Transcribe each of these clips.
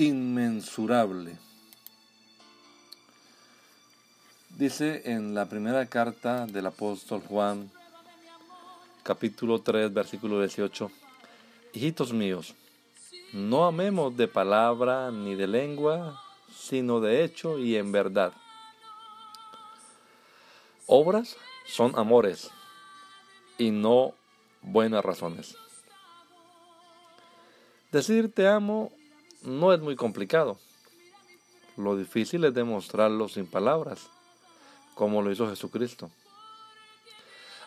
Inmensurable. Dice en la primera carta del apóstol Juan, capítulo 3, versículo 18, Hijitos míos, no amemos de palabra ni de lengua, sino de hecho y en verdad. Obras son amores y no buenas razones. Decir te amo no es muy complicado. Lo difícil es demostrarlo sin palabras, como lo hizo Jesucristo.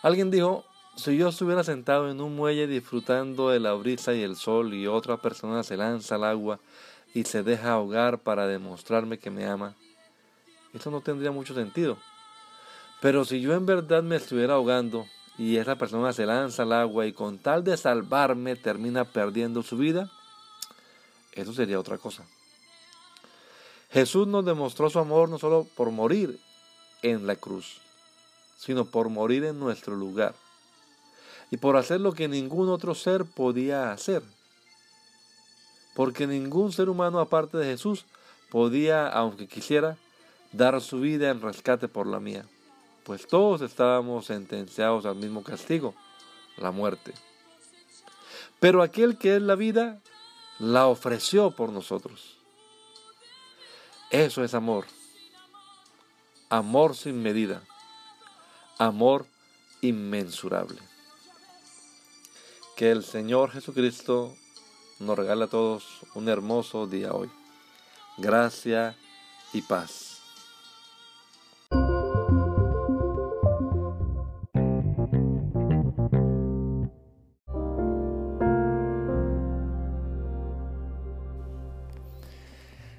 Alguien dijo, si yo estuviera sentado en un muelle disfrutando de la brisa y el sol y otra persona se lanza al agua y se deja ahogar para demostrarme que me ama, eso no tendría mucho sentido. Pero si yo en verdad me estuviera ahogando y esa persona se lanza al agua y con tal de salvarme termina perdiendo su vida, eso sería otra cosa. Jesús nos demostró su amor no solo por morir en la cruz, sino por morir en nuestro lugar y por hacer lo que ningún otro ser podía hacer. Porque ningún ser humano aparte de Jesús podía, aunque quisiera, dar su vida en rescate por la mía, pues todos estábamos sentenciados al mismo castigo, la muerte. Pero aquel que es la vida la ofreció por nosotros. Eso es amor. Amor sin medida. Amor inmensurable. Que el Señor Jesucristo nos regale a todos un hermoso día hoy. Gracia y paz.